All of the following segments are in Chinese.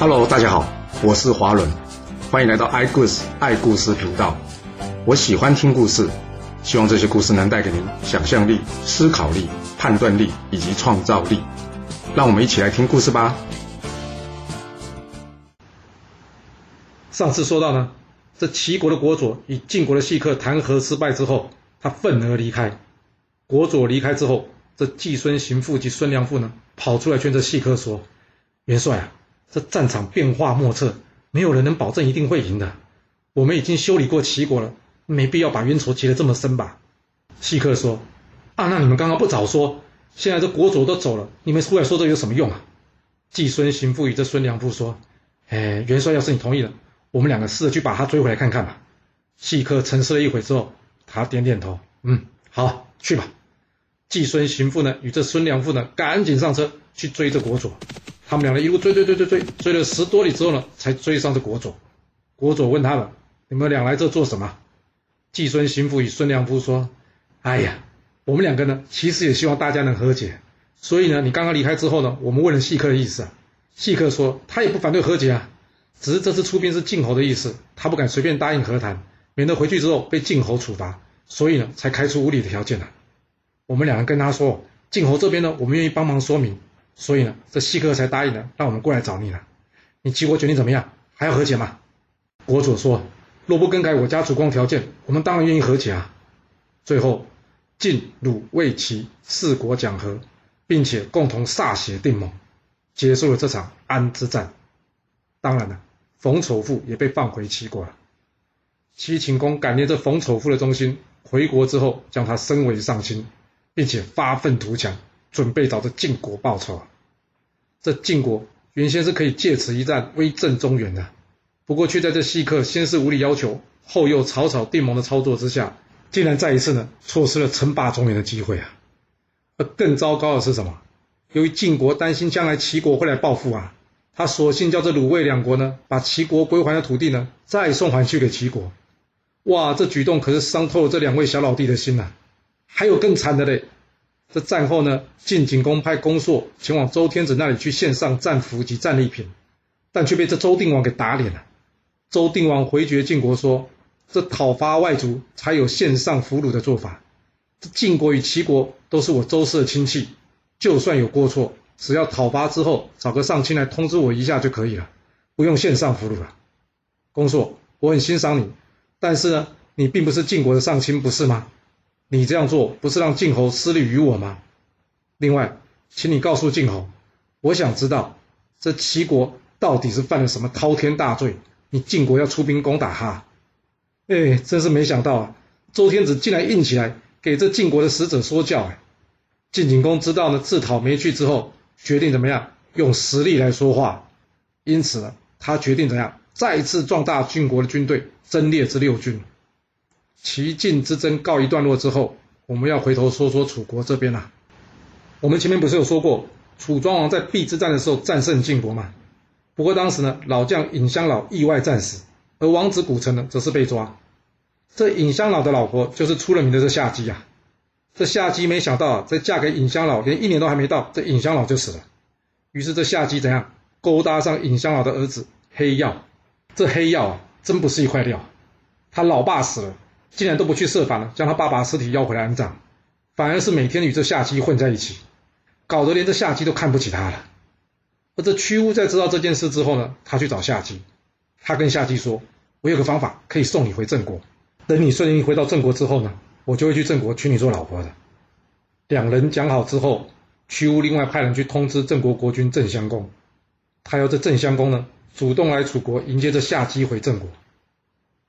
Hello，大家好，我是华伦，欢迎来到爱故事爱故事频道。我喜欢听故事，希望这些故事能带给您想象力、思考力、判断力以及创造力。让我们一起来听故事吧。上次说到呢，这齐国的国佐与晋国的细客谈和失败之后，他愤而离开。国佐离开之后，这季孙行父及孙良父呢，跑出来劝这细客说：“元帅啊！”这战场变化莫测，没有人能保证一定会赢的。我们已经修理过齐国了，没必要把冤仇结得这么深吧？细客说：“啊，那你们刚刚不早说，现在这国主都走了，你们出来说这有什么用啊？”季孙行父与这孙良父说：“哎，元帅要是你同意了，我们两个试着去把他追回来看看吧。”细客沉思了一会之后，他点点头：“嗯，好，去吧。”季孙行父呢，与这孙良父呢，赶紧上车去追这国佐。他们两人一路追追追追追，追了十多里之后呢，才追上这国佐。国佐问他们：“你们俩来这做什么？”季孙行父与孙良夫说：“哎呀，我们两个呢，其实也希望大家能和解。所以呢，你刚刚离开之后呢，我们问了细客的意思啊。细客说他也不反对和解啊，只是这次出兵是晋侯的意思，他不敢随便答应和谈，免得回去之后被晋侯处罚，所以呢，才开出无理的条件了。我们两人跟他说，晋侯这边呢，我们愿意帮忙说明。”所以呢，这西哥才答应了，让我们过来找你了。你齐国决定怎么样？还要和解吗？国主说：“若不更改我家主公条件，我们当然愿意和解啊。”最后，晋、鲁、魏、齐四国讲和，并且共同歃血定盟，结束了这场安之战。当然了，冯丑富也被放回齐国了。齐秦公感念这冯丑富的忠心，回国之后将他升为上卿，并且发愤图强。准备找这晋国报仇。这晋国原先是可以借此一战威震中原的，不过却在这细客先是无理要求，后又草草定盟的操作之下，竟然再一次呢错失了称霸中原的机会啊！而更糟糕的是什么？由于晋国担心将来齐国会来报复啊，他索性叫这鲁卫两国呢，把齐国归还的土地呢，再送还去给齐国。哇，这举动可是伤透了这两位小老弟的心呐！还有更惨的嘞！这战后呢，晋景公派公硕前往周天子那里去献上战俘及战利品，但却被这周定王给打脸了。周定王回绝晋国说：“这讨伐外族才有献上俘虏的做法。这晋国与齐国都是我周氏的亲戚，就算有过错，只要讨伐之后找个上卿来通知我一下就可以了，不用献上俘虏了。”公硕，我很欣赏你，但是呢，你并不是晋国的上卿，不是吗？你这样做不是让晋侯失利于我吗？另外，请你告诉晋侯，我想知道这齐国到底是犯了什么滔天大罪，你晋国要出兵攻打他？哎，真是没想到啊！周天子竟然硬起来给这晋国的使者说教。哎，晋景公知道呢自讨没趣之后，决定怎么样用实力来说话。因此呢，他决定怎样再次壮大晋国的军队，增列之六军。齐晋之争告一段落之后，我们要回头说说楚国这边啊。我们前面不是有说过，楚庄王在邲之战的时候战胜晋国嘛？不过当时呢，老将尹香老意外战死，而王子谷城呢，则是被抓。这尹香老的老婆就是出了名的这夏姬啊。这夏姬没想到啊，在嫁给尹香老连一年都还没到，这尹香老就死了。于是这夏姬怎样勾搭上尹香老的儿子黑曜？这黑曜啊，真不是一块料。他老爸死了。竟然都不去设法呢，将他爸爸尸体要回来安葬，反而是每天与这夏姬混在一起，搞得连这夏姬都看不起他了。而这屈巫在知道这件事之后呢，他去找夏姬，他跟夏姬说：“我有个方法可以送你回郑国，等你顺利回到郑国之后呢，我就会去郑国娶你做老婆的。”两人讲好之后，屈巫另外派人去通知郑国国君郑襄公，他要这郑襄公呢主动来楚国迎接这夏姬回郑国。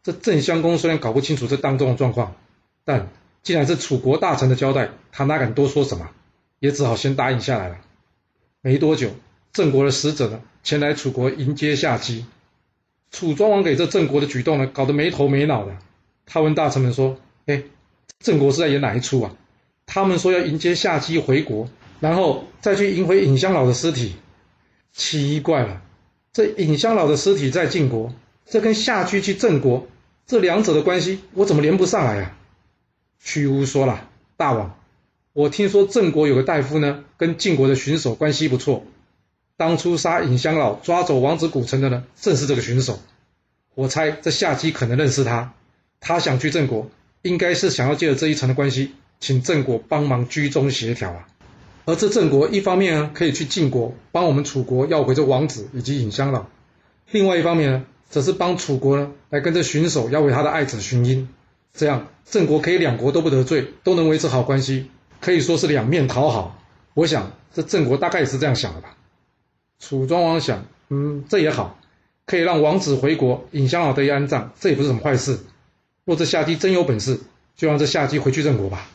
这郑襄公虽然搞不清楚这当中的状况，但既然是楚国大臣的交代，他哪敢多说什么，也只好先答应下来了。没多久，郑国的使者呢前来楚国迎接夏姬。楚庄王给这郑国的举动呢搞得没头没脑的。他问大臣们说：“哎，郑国是在演哪一出啊？他们说要迎接夏姬回国，然后再去迎回尹香老的尸体。奇怪了，这尹香老的尸体在晋国。”这跟夏居去郑国这两者的关系，我怎么连不上来呀？屈巫说了：“大王，我听说郑国有个大夫呢，跟晋国的巡守关系不错。当初杀尹香老、抓走王子古城的呢，正是这个巡守。我猜这夏姬可能认识他，他想去郑国，应该是想要借着这一层的关系，请郑国帮忙居中协调啊。而这郑国一方面呢，可以去晋国帮我们楚国要回这王子以及尹香老；另外一方面呢，则是帮楚国呢来跟着巡守要为他的爱子荀英。这样郑国可以两国都不得罪，都能维持好关系，可以说是两面讨好。我想这郑国大概也是这样想的吧。楚庄王想，嗯，这也好。可以让王子回国，尹香老得以安葬，这也不是什么坏事。若这夏姬真有本事，就让这夏姬回去郑国吧。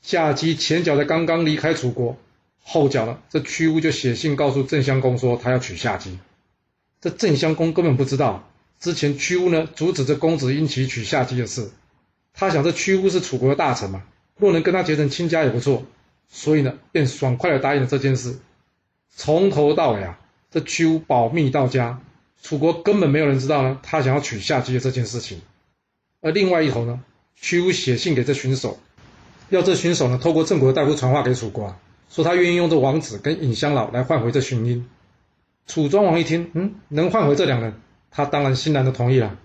夏姬前脚才刚刚离开楚国，后脚呢，这屈巫就写信告诉郑襄公说他要娶夏姬。这郑襄公根本不知道，之前屈巫呢阻止这公子婴齐娶夏姬的事。他想这屈巫是楚国的大臣嘛，若能跟他结成亲家也不错，所以呢，便爽快的答应了这件事。从头到尾啊，这屈巫保密到家。楚国根本没有人知道呢，他想要娶夏姬的这件事情。而另外一头呢，屈巫写信给这巡守，要这巡守呢，透过郑国的大夫传话给楚国，啊说他愿意用这王子跟尹香老来换回这荀婴。楚庄王一听，嗯，能换回这两人，他当然欣然的同意了。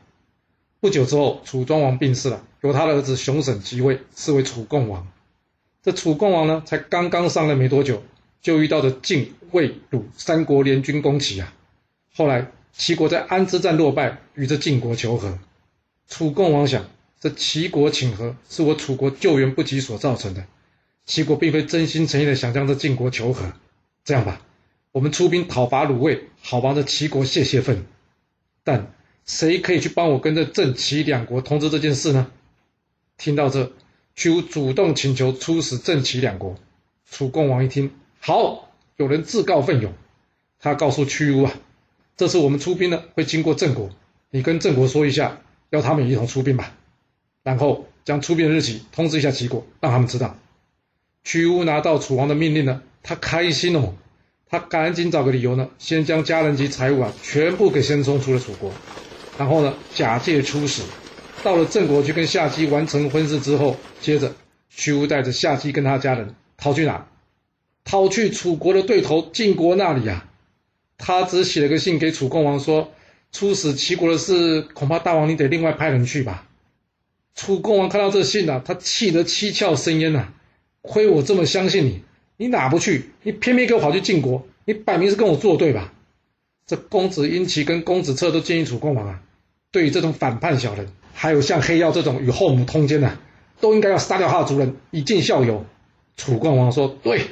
不久之后，楚庄王病逝了，由他的儿子熊审即位，是为楚共王。这楚共王呢，才刚刚上任没多久，就遇到了晋、魏、鲁三国联军攻齐啊。后来。齐国在安之战落败，与这晋国求和。楚共王想，这齐国请和是我楚国救援不及所造成的。齐国并非真心诚意的想将这晋国求和。这样吧，我们出兵讨伐鲁卫，好帮着齐国泄泄愤。但谁可以去帮我跟这郑齐两国通知这件事呢？听到这，屈巫主动请求出使郑齐两国。楚共王一听，好，有人自告奋勇。他告诉屈巫啊。这次我们出兵呢，会经过郑国，你跟郑国说一下，要他们一同出兵吧。然后将出兵日期通知一下齐国，让他们知道。屈巫拿到楚王的命令呢，他开心哦，他赶紧找个理由呢，先将家人及财物啊，全部给先送出了楚国。然后呢，假借出使，到了郑国去跟夏姬完成婚事之后，接着屈巫带着夏姬跟他家人逃去哪？逃去楚国的对头晋国那里呀。他只写了个信给楚共王，说出使齐国的事，恐怕大王你得另外派人去吧。楚共王看到这信啊，他气得七窍生烟呐！亏我这么相信你，你哪不去？你偏偏给我跑去晋国，你摆明是跟我作对吧？这公子婴齐跟公子策都建议楚共王啊，对于这种反叛小人，还有像黑曜这种与后母通奸的，都应该要杀掉他的族人，以儆效尤。楚共王说：“对，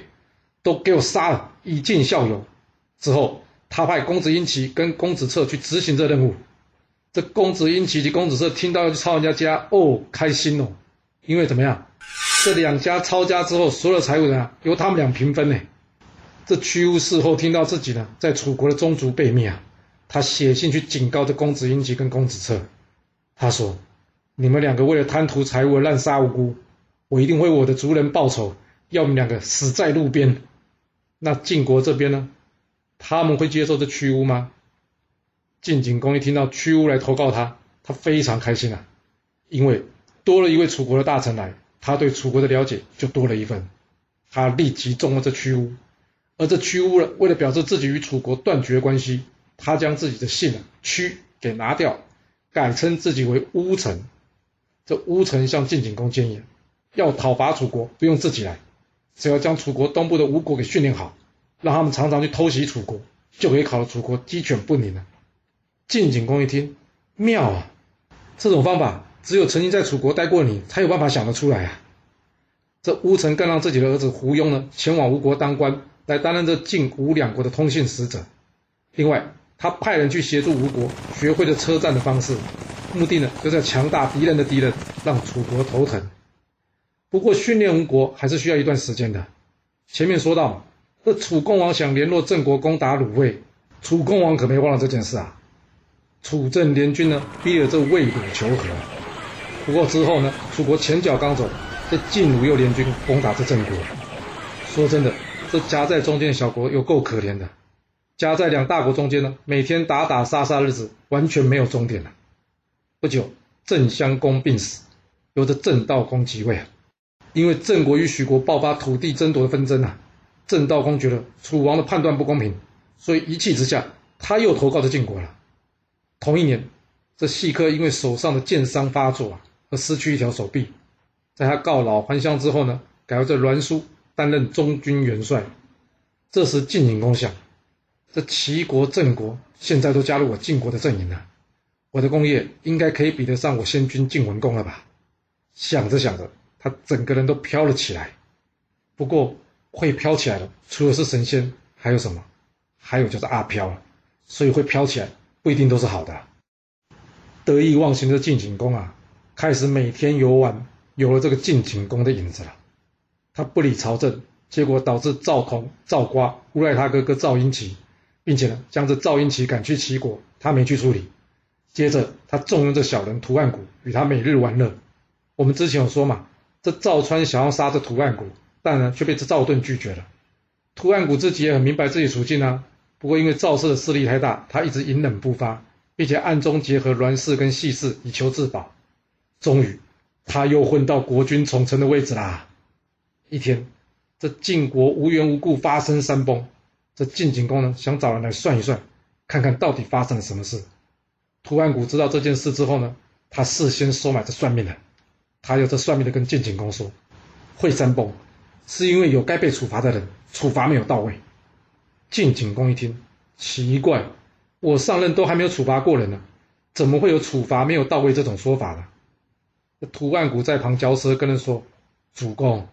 都给我杀了，以儆效尤。”之后。他派公子婴齐跟公子策去执行这任务。这公子婴齐及公子策听到要去抄人家家，哦，开心哦，因为怎么样？这两家抄家之后，所有的财物呢，由他们俩平分呢。这屈巫事后听到自己呢，在楚国的宗族被灭啊，他写信去警告这公子婴齐跟公子策，他说：“你们两个为了贪图财物而滥杀无辜，我一定为我的族人报仇，要你们两个死在路边。”那晋国这边呢？他们会接受这屈巫吗？晋景公一听到屈巫来投告他，他非常开心啊，因为多了一位楚国的大臣来，他对楚国的了解就多了一份。他立即中了这屈巫，而这屈巫呢，为了表示自己与楚国断绝关系，他将自己的姓啊屈给拿掉，改称自己为巫臣。这巫臣向晋景公建议，要讨伐楚国不用自己来，只要将楚国东部的吴国给训练好。让他们常常去偷袭楚国，就可以考得楚国鸡犬不宁了。晋景公一听，妙啊！这种方法只有曾经在楚国待过你才有办法想得出来啊！这乌臣更让自己的儿子胡庸呢前往吴国当官，来担任这晋吴两国的通信使者。另外，他派人去协助吴国学会了车战的方式，目的呢就是要强大敌人的敌人，让楚国头疼。不过训练吴国还是需要一段时间的。前面说到。这楚共王想联络郑国攻打鲁卫，楚共王可没忘了这件事啊。楚郑联军呢，逼着这魏鲁求和。不过之后呢，楚国前脚刚走，这晋鲁又联军攻打这郑国。说真的，这夹在中间的小国有够可怜的。夹在两大国中间呢，每天打打杀杀，日子完全没有终点了。不久，郑襄公病死，由着郑悼公即位啊。因为郑国与许国爆发土地争夺的纷争啊。郑悼公觉得楚王的判断不公平，所以一气之下，他又投靠着晋国了。同一年，这细客因为手上的箭伤发作啊，而失去一条手臂。在他告老还乡之后呢，改由这栾书担任中军元帅。这时晋景公想，这齐国、郑国现在都加入我晋国的阵营了，我的功业应该可以比得上我先君晋文公了吧？想着想着，他整个人都飘了起来。不过会飘起来的，除了是神仙，还有什么？还有就是阿飘了。所以会飘起来，不一定都是好的。得意忘形的晋景公啊，开始每天游玩。有了这个晋景公的影子了，他不理朝政，结果导致赵同、赵瓜诬赖他哥哥赵婴齐，并且呢将这赵婴齐赶去齐国，他没去处理。接着他重用这小人屠岸贾与他每日玩乐。我们之前有说嘛，这赵川想要杀这屠岸贾，但呢却被这赵盾拒绝了。屠岸贾自己也很明白自己处境啊，不过因为赵氏的势力太大，他一直隐忍不发，并且暗中结合栾氏跟细氏以求自保。终于。他又混到国君宠臣的位置啦。一天，这晋国无缘无故发生山崩，这晋景公呢想找人来算一算，看看到底发生了什么事。屠岸贾知道这件事之后呢，他事先收买这算命的，他有这算命的跟晋景公说，会山崩是因为有该被处罚的人处罚没有到位。晋景公一听，奇怪，我上任都还没有处罚过人呢，怎么会有处罚没有到位这种说法呢？屠岸贾在旁嚼舌，跟人说：“主公，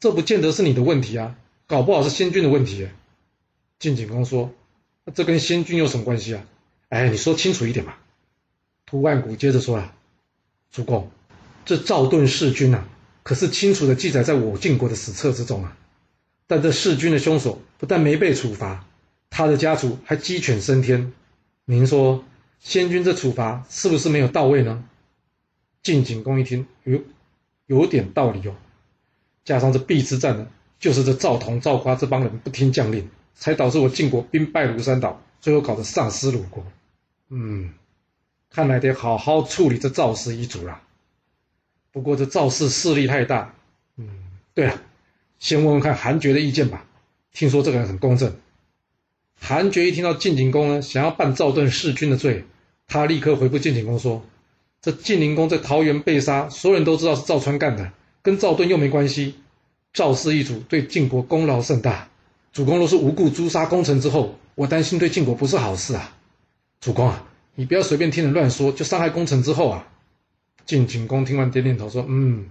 这不见得是你的问题啊，搞不好是先君的问题。”晋景公说：“那这跟先君有什么关系啊？哎，你说清楚一点吧。”屠岸贾接着说：“啊，主公，这赵盾弑君啊，可是清楚的记载在我晋国的史册之中啊。但这弑君的凶手不但没被处罚，他的家族还鸡犬升天。您说，先君这处罚是不是没有到位呢？”晋景公一听，有，有点道理哦。加上这邲之战呢，就是这赵同、赵夸这帮人不听将令，才导致我晋国兵败如山倒，最后搞得丧失鲁国。嗯，看来得好好处理这赵氏一族了。不过这赵氏势力太大，嗯，对了，先问问看韩厥的意见吧。听说这个人很公正。韩厥一听到晋景公呢想要办赵盾弑君的罪，他立刻回复晋景公说。这晋灵公在桃园被杀，所有人都知道是赵川干的，跟赵盾又没关系。赵氏一族对晋国功劳甚大，主公若是无故诛杀功臣之后，我担心对晋国不是好事啊。主公啊，你不要随便听人乱说，就伤害功臣之后啊。晋景公听完点点头说：“嗯。”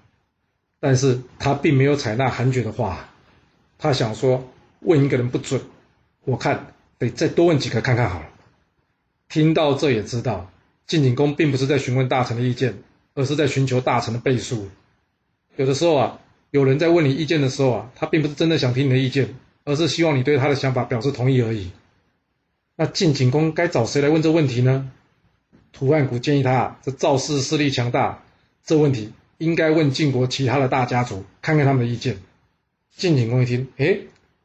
但是他并没有采纳韩厥的话，他想说问一个人不准，我看得再多问几个看看好了。听到这也知道。晋景公并不是在询问大臣的意见，而是在寻求大臣的背书。有的时候啊，有人在问你意见的时候啊，他并不是真的想听你的意见，而是希望你对他的想法表示同意而已。那晋景公该找谁来问这问题呢？屠岸贾建议他，这赵氏势力强大，这问题应该问晋国其他的大家族，看看他们的意见。晋景公一听，哎，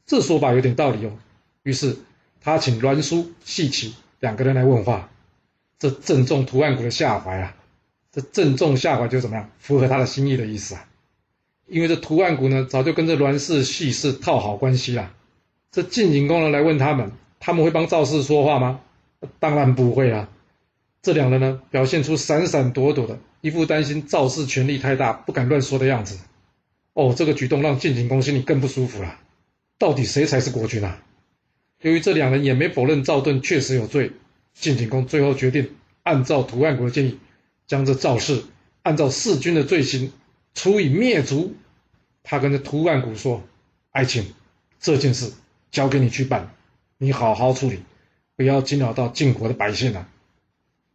这说法有点道理哦。于是他请栾书、细齐两个人来问话。这正中屠岸贾的下怀啊！这正中下怀就怎么样？符合他的心意的意思啊！因为这屠岸贾呢，早就跟这栾氏、细氏套好关系了。这晋景公呢来问他们，他们会帮赵氏说话吗？当然不会啊！这两人呢，表现出闪闪躲躲的，一副担心赵氏权力太大，不敢乱说的样子。哦，这个举动让晋景公心里更不舒服了。到底谁才是国君啊？由于这两人也没否认赵盾确实有罪。晋景公最后决定按照屠岸贾的建议，将这赵氏按照弑君的罪行处以灭族。他跟这屠岸贾说：“爱卿，这件事交给你去办，你好好处理，不要惊扰到晋国的百姓了。”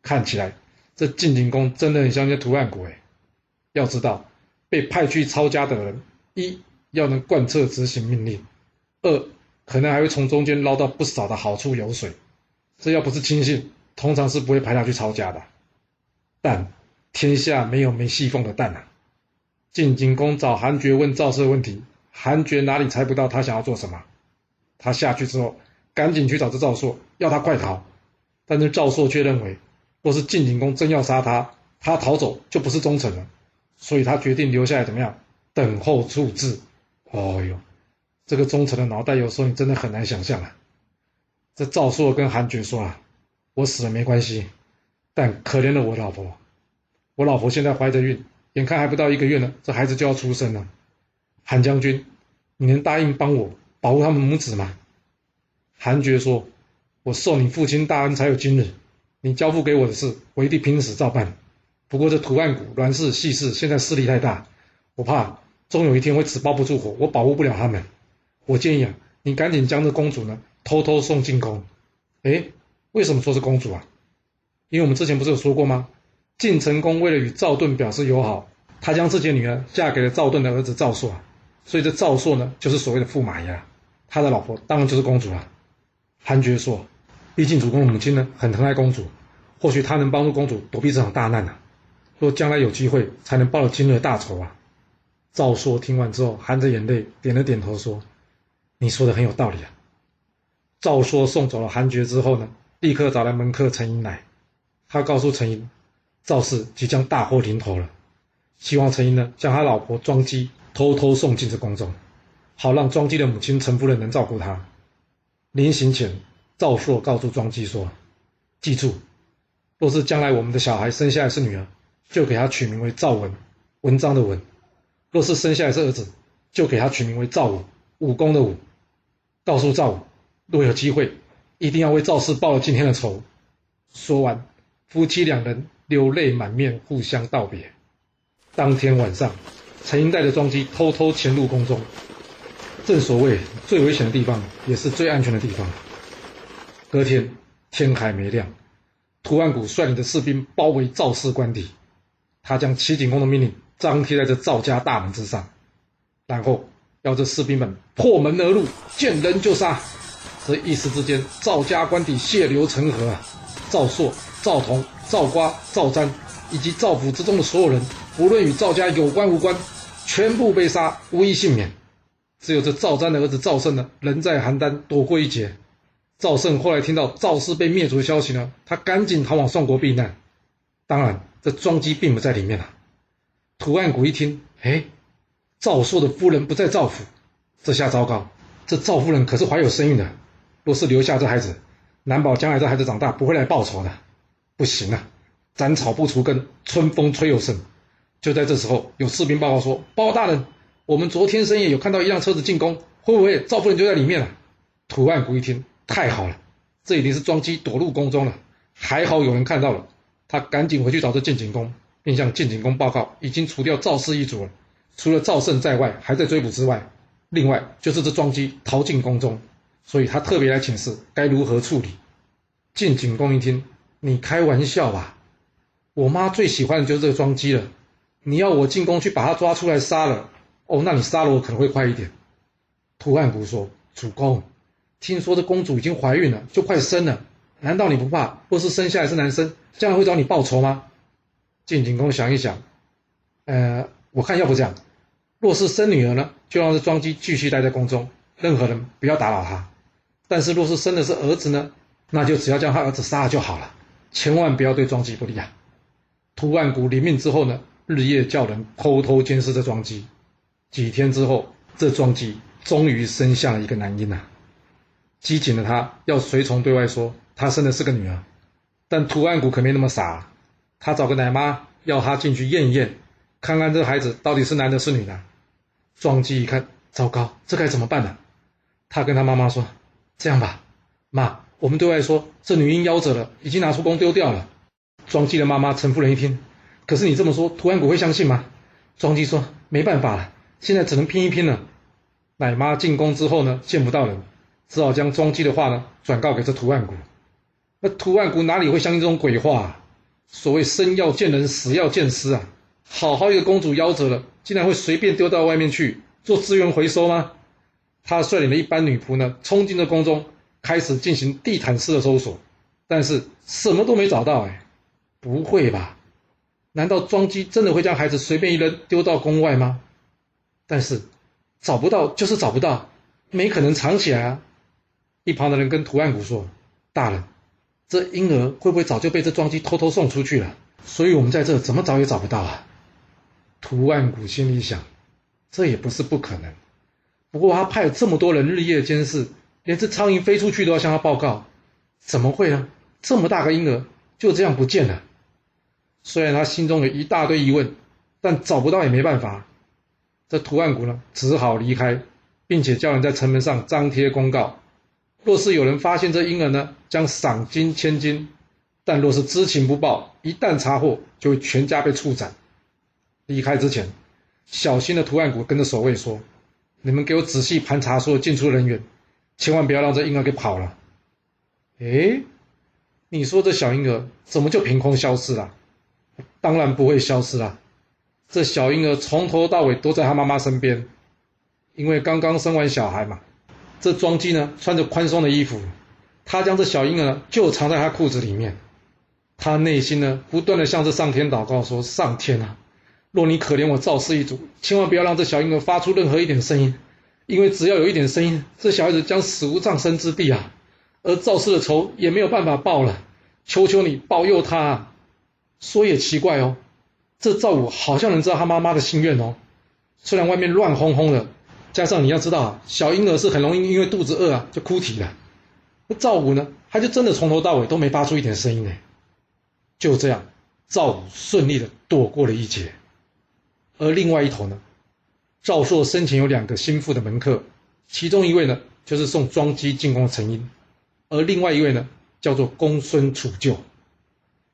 看起来这晋景公真的很相信屠岸贾哎。要知道，被派去抄家的人，一要能贯彻执行命令，二可能还会从中间捞到不少的好处油水。这要不是亲信，通常是不会派他去抄家的。但天下没有没细缝的蛋啊！晋景公找韩厥问赵氏的问题，韩厥哪里猜不到他想要做什么？他下去之后，赶紧去找这赵朔，要他快逃。但是赵朔却认为，若是晋景公真要杀他，他逃走就不是忠臣了。所以他决定留下来，怎么样？等候处置。哦哟，这个忠臣的脑袋，有时候你真的很难想象啊！这赵硕跟韩爵说啊，我死了没关系，但可怜了我老婆，我老婆现在怀着孕，眼看还不到一个月呢，这孩子就要出生了。韩将军，你能答应帮我保护他们母子吗？韩爵说，我受你父亲大恩才有今日，你交付给我的事，我一定拼死照办。不过这图案谷栾氏细氏现在势力太大，我怕终有一天会纸包不住火，我保护不了他们。我建议啊，你赶紧将这公主呢偷偷送进宫。哎，为什么说是公主啊？因为我们之前不是有说过吗？晋成公为了与赵盾表示友好，他将自己的女儿嫁给了赵盾的儿子赵朔，所以这赵朔呢就是所谓的驸马爷，他的老婆当然就是公主了。韩觉说，毕竟主公的母亲呢很疼爱公主，或许他能帮助公主躲避这场大难呢。若将来有机会，才能报了今日的大仇啊！赵朔听完之后，含着眼泪点了点头，说：“你说的很有道理啊。”赵朔送走了韩厥之后呢，立刻找来门客陈寅来，他告诉陈寅，赵氏即将大祸临头了，希望陈寅呢将他老婆庄姬偷偷送进这宫中，好让庄姬的母亲陈夫人能照顾他。临行前，赵朔告诉庄姬说：“记住，若是将来我们的小孩生下来是女儿。”就给他取名为赵文，文章的文；若是生下来是儿子，就给他取名为赵武，武功的武。告诉赵武，若有机会，一定要为赵氏报了今天的仇。说完，夫妻两人流泪满面，互相道别。当天晚上，陈英带着庄姬偷偷潜入宫中。正所谓，最危险的地方也是最安全的地方。隔天天还没亮，涂万古率领的士兵包围赵氏官邸。他将齐景公的命令张贴在这赵家大门之上，然后要这士兵们破门而入，见人就杀。这一时之间，赵家官邸血流成河啊！赵朔、赵同、赵瓜、赵瞻以及赵府之中的所有人，无论与赵家有关无关，全部被杀，无一幸免。只有这赵瞻的儿子赵胜呢，人在邯郸躲过一劫。赵胜后来听到赵氏被灭族的消息呢，他赶紧逃往宋国避难。当然。这庄姬并不在里面啊。图案谷一听，哎，赵朔的夫人不在赵府，这下糟糕。这赵夫人可是怀有身孕的，若是留下这孩子，难保将来这孩子长大不会来报仇的。不行啊，斩草不除根，春风吹又生。就在这时候，有士兵报告说：“包大人，我们昨天深夜有看到一辆车子进宫，会不会赵夫人就在里面了？”图案谷一听，太好了，这一定是装机躲入宫中了。还好有人看到了。他赶紧回去找这晋景公，并向晋景公报告，已经除掉赵氏一族了。除了赵胜在外，还在追捕之外，另外就是这庄姬逃进宫中，所以他特别来请示该如何处理。晋景公一听，你开玩笑吧？我妈最喜欢的就是这个庄姬了，你要我进宫去把她抓出来杀了？哦，那你杀了我可能会快一点。图案谷说：“主公，听说这公主已经怀孕了，就快生了。”难道你不怕？若是生下来是男生，将来会找你报仇吗？晋景公想一想，呃，我看要不这样，若是生女儿呢，就让这庄姬继续待在宫中，任何人不要打扰她。但是若是生的是儿子呢，那就只要将他儿子杀了就好了，千万不要对庄姬不利啊。屠万古临命之后呢，日夜叫人偷偷监视这庄姬。几天之后，这庄姬终于生下了一个男婴呐。机警的他要随从对外说。他生的是个女儿，但图案谷可没那么傻，他找个奶妈要他进去验一验，看看这孩子到底是男的是女的。庄姬一看，糟糕，这该怎么办呢？他跟他妈妈说：“这样吧，妈，我们对外说这女婴夭折了，已经拿出宫丢掉了。”庄姬的妈妈陈夫人一听，可是你这么说，图案谷会相信吗？庄姬说：“没办法了，现在只能拼一拼了。”奶妈进宫之后呢，见不到人，只好将庄姬的话呢转告给这图案谷。那图案谷哪里会相信这种鬼话？所谓生要见人，死要见尸啊！好好一个公主夭折了，竟然会随便丢到外面去做资源回收吗？他率领了一班女仆呢，冲进了宫中，开始进行地毯式的搜索，但是什么都没找到。哎，不会吧？难道庄姬真的会将孩子随便一扔丢到宫外吗？但是找不到就是找不到，没可能藏起来啊！一旁的人跟图案谷说：“大人。”这婴儿会不会早就被这庄姬偷偷送出去了？所以我们在这怎么找也找不到啊！图案谷心里想，这也不是不可能。不过他派了这么多人日夜监视，连只苍蝇飞出去都要向他报告，怎么会呢？这么大个婴儿就这样不见了。虽然他心中有一大堆疑问，但找不到也没办法。这图案谷呢，只好离开，并且叫人在城门上张贴公告：若是有人发现这婴儿呢，将赏金千金；但若是知情不报，一旦查获，就会全家被处斩。离开之前，小心的图案谷跟着守卫说：“你们给我仔细盘查所有进出人员，千万不要让这婴儿给跑了。”哎，你说这小婴儿怎么就凭空消失了？当然不会消失啦。这小婴儿从头到尾都在他妈妈身边，因为刚刚生完小孩嘛。这庄姬呢穿着宽松的衣服，他将这小婴儿就藏在他裤子里面。他内心呢不断的向着上天祷告说：“上天啊，若你可怜我赵氏一族，千万不要让这小婴儿发出任何一点声音，因为只要有一点声音，这小孩子将死无葬身之地啊！而赵氏的仇也没有办法报了。求求你保佑他。”说也奇怪哦。这赵武好像能知道他妈妈的心愿哦。虽然外面乱哄哄的，加上你要知道啊，小婴儿是很容易因为肚子饿啊就哭啼的。那赵武呢，他就真的从头到尾都没发出一点声音呢。就这样，赵武顺利的躲过了一劫。而另外一头呢，赵朔生前有两个心腹的门客，其中一位呢就是送庄姬进宫的陈英，而另外一位呢叫做公孙杵臼。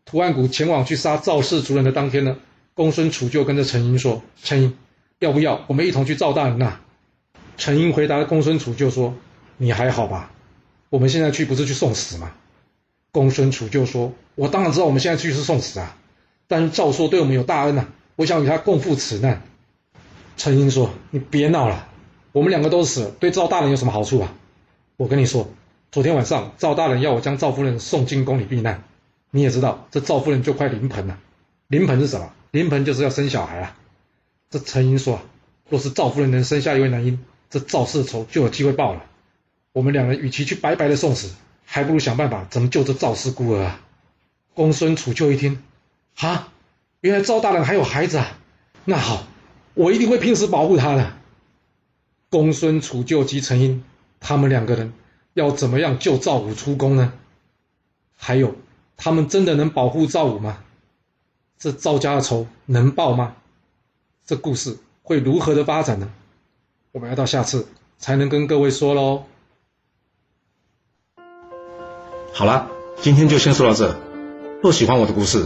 图案谷前往去杀赵氏族人的当天呢。公孙杵臼跟着陈英说：“陈英，要不要我们一同去赵大人那？”陈英回答公孙杵臼说：“你还好吧？我们现在去不是去送死吗？”公孙杵臼说：“我当然知道我们现在去是送死啊，但是赵朔对我们有大恩呐，我想与他共赴此难。”陈英说：“你别闹了，我们两个都死了，对赵大人有什么好处啊？我跟你说，昨天晚上赵大人要我将赵夫人送进宫里避难，你也知道这赵夫人就快临盆了，临盆是什么？”临盆就是要生小孩啊！这陈英说：“若是赵夫人能生下一位男婴，这赵氏的仇就有机会报了。我们两人与其去白白的送死，还不如想办法怎么救这赵氏孤儿啊！”公孙杵臼一听，啊，原来赵大人还有孩子啊！那好，我一定会拼死保护他的。公孙杵臼及陈英，他们两个人要怎么样救赵武出宫呢？还有，他们真的能保护赵武吗？这赵家的仇能报吗？这故事会如何的发展呢？我们要到下次才能跟各位说喽。好了，今天就先说到这。若喜欢我的故事，